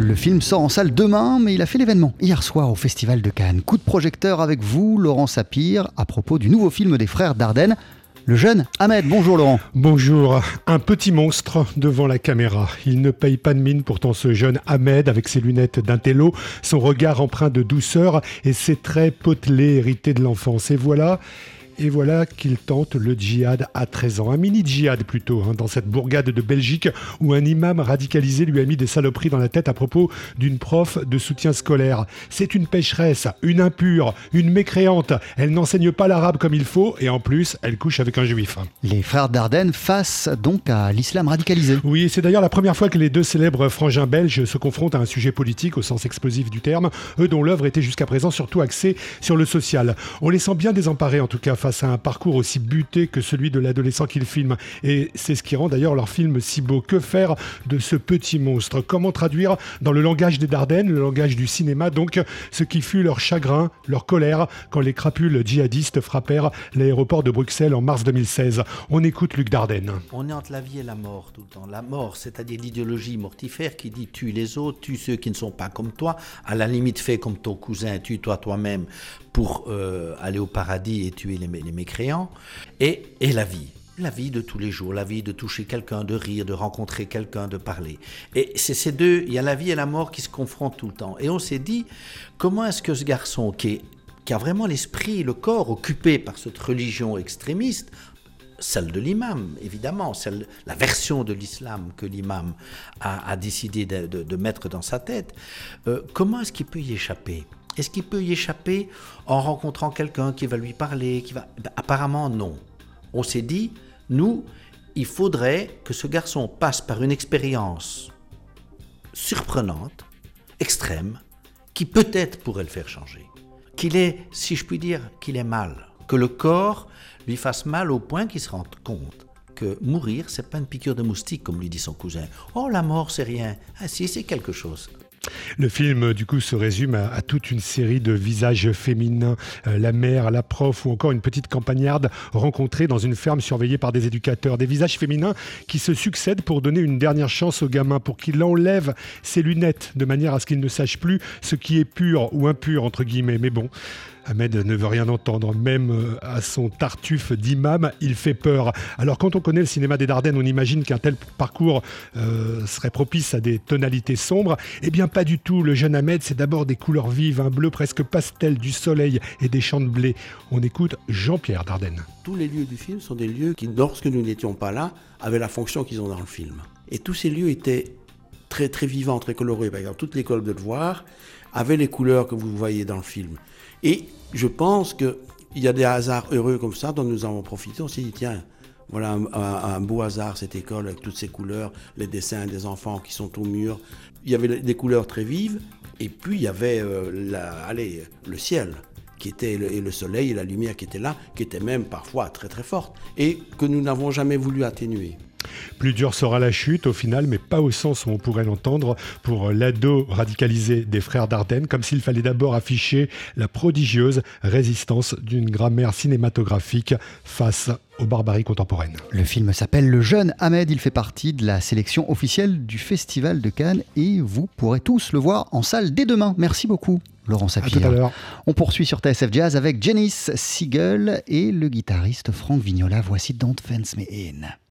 Le film sort en salle demain, mais il a fait l'événement hier soir au Festival de Cannes. Coup de projecteur avec vous, Laurent Sapir, à propos du nouveau film des frères Dardenne. Le jeune Ahmed, bonjour Laurent. Bonjour, un petit monstre devant la caméra. Il ne paye pas de mine pourtant ce jeune Ahmed avec ses lunettes d'intello, son regard empreint de douceur et ses traits potelés hérités de l'enfance. Et voilà, et voilà qu'il tente le djihad à 13 ans. Un mini djihad plutôt, hein, dans cette bourgade de Belgique où un imam radicalisé lui a mis des saloperies dans la tête à propos d'une prof de soutien scolaire. C'est une pécheresse, une impure, une mécréante. Elle n'enseigne pas l'arabe comme il faut et en plus, elle couche avec un juif. Les frères Dardenne face donc à l'islam radicalisé. Oui, c'est d'ailleurs la première fois que les deux célèbres frangins belges se confrontent à un sujet politique au sens explosif du terme, eux dont l'œuvre était jusqu'à présent surtout axée sur le social. On les sent bien désemparés en tout cas face face à un parcours aussi buté que celui de l'adolescent qu'ils filment. Et c'est ce qui rend d'ailleurs leur film si beau. Que faire de ce petit monstre? Comment traduire dans le langage des Dardennes, le langage du cinéma, donc ce qui fut leur chagrin, leur colère quand les crapules djihadistes frappèrent l'aéroport de Bruxelles en mars 2016 On écoute Luc Dardenne. On est entre la vie et la mort tout le temps. La mort, c'est-à-dire l'idéologie mortifère qui dit tue les autres, tue ceux qui ne sont pas comme toi, à la limite fais comme ton cousin, tue-toi toi-même pour euh, aller au paradis et tuer les, les mécréants, et, et la vie la vie de tous les jours, la vie de toucher quelqu'un, de rire, de rencontrer quelqu'un, de parler. Et c'est ces deux, il y a la vie et la mort qui se confrontent tout le temps. Et on s'est dit, comment est-ce que ce garçon qui, a vraiment l'esprit, le corps occupé par cette religion extrémiste, celle de l'imam, évidemment, celle, la version de l'islam que l'imam a, décidé de, mettre dans sa tête, euh, comment est-ce qu'il peut y échapper? Est-ce qu'il peut y échapper en rencontrant quelqu'un qui va lui parler qui va... Ben, apparemment non. On s'est dit, nous, il faudrait que ce garçon passe par une expérience surprenante, extrême, qui peut-être pourrait le faire changer. Qu'il est, si je puis dire, qu'il est mal. Que le corps lui fasse mal au point qu'il se rende compte que mourir, c'est pas une piqûre de moustique, comme lui dit son cousin. Oh, la mort, c'est rien. Ah si, c'est quelque chose. Le film, du coup, se résume à, toute une série de visages féminins. Euh, la mère, la prof ou encore une petite campagnarde rencontrée dans une ferme surveillée par des éducateurs. Des visages féminins qui se succèdent pour donner une dernière chance au gamin, pour qu'il enlève ses lunettes de manière à ce qu'il ne sache plus ce qui est pur ou impur, entre guillemets. Mais bon, Ahmed ne veut rien entendre, même euh, à son tartuffe d'imam, il fait peur. Alors quand on connaît le cinéma des Dardennes, on imagine qu'un tel parcours euh, serait propice à des tonalités sombres. Eh bien pas du tout, le jeune Ahmed, c'est d'abord des couleurs vives, un bleu presque pastel, du soleil et des champs de blé. On écoute Jean-Pierre Dardenne. Tous les lieux du film sont des lieux qui, lorsque nous n'étions pas là, avaient la fonction qu'ils ont dans le film. Et tous ces lieux étaient très très vivants, très colorés. Par exemple, toute l'école de devoir avait les couleurs que vous voyez dans le film. Et je pense qu'il y a des hasards heureux comme ça dont nous avons profité. On s'est dit, tiens, voilà un, beau hasard, cette école, avec toutes ces couleurs, les dessins des enfants qui sont au mur. Il y avait des couleurs très vives, et puis il y avait euh, allez, le ciel qui était et le soleil et la lumière qui était là, qui était même parfois très très forte, et que nous n'avons jamais voulu atténuer. Plus dur sera la chute au final, mais pas au sens où on pourrait l'entendre pour l'ado radicalisé des frères Dardenne, comme s'il fallait d'abord afficher la prodigieuse résistance d'une grammaire cinématographique face aux barbaries contemporaines. Le film s'appelle Le Jeune Ahmed, il fait partie de la sélection officielle du Festival de Cannes et vous pourrez tous le voir en salle dès demain. Merci beaucoup. Laurent Sapir. On poursuit sur TSF Jazz avec Janice Siegel et le guitariste Franck Vignola. Voici Don't Fence Me In.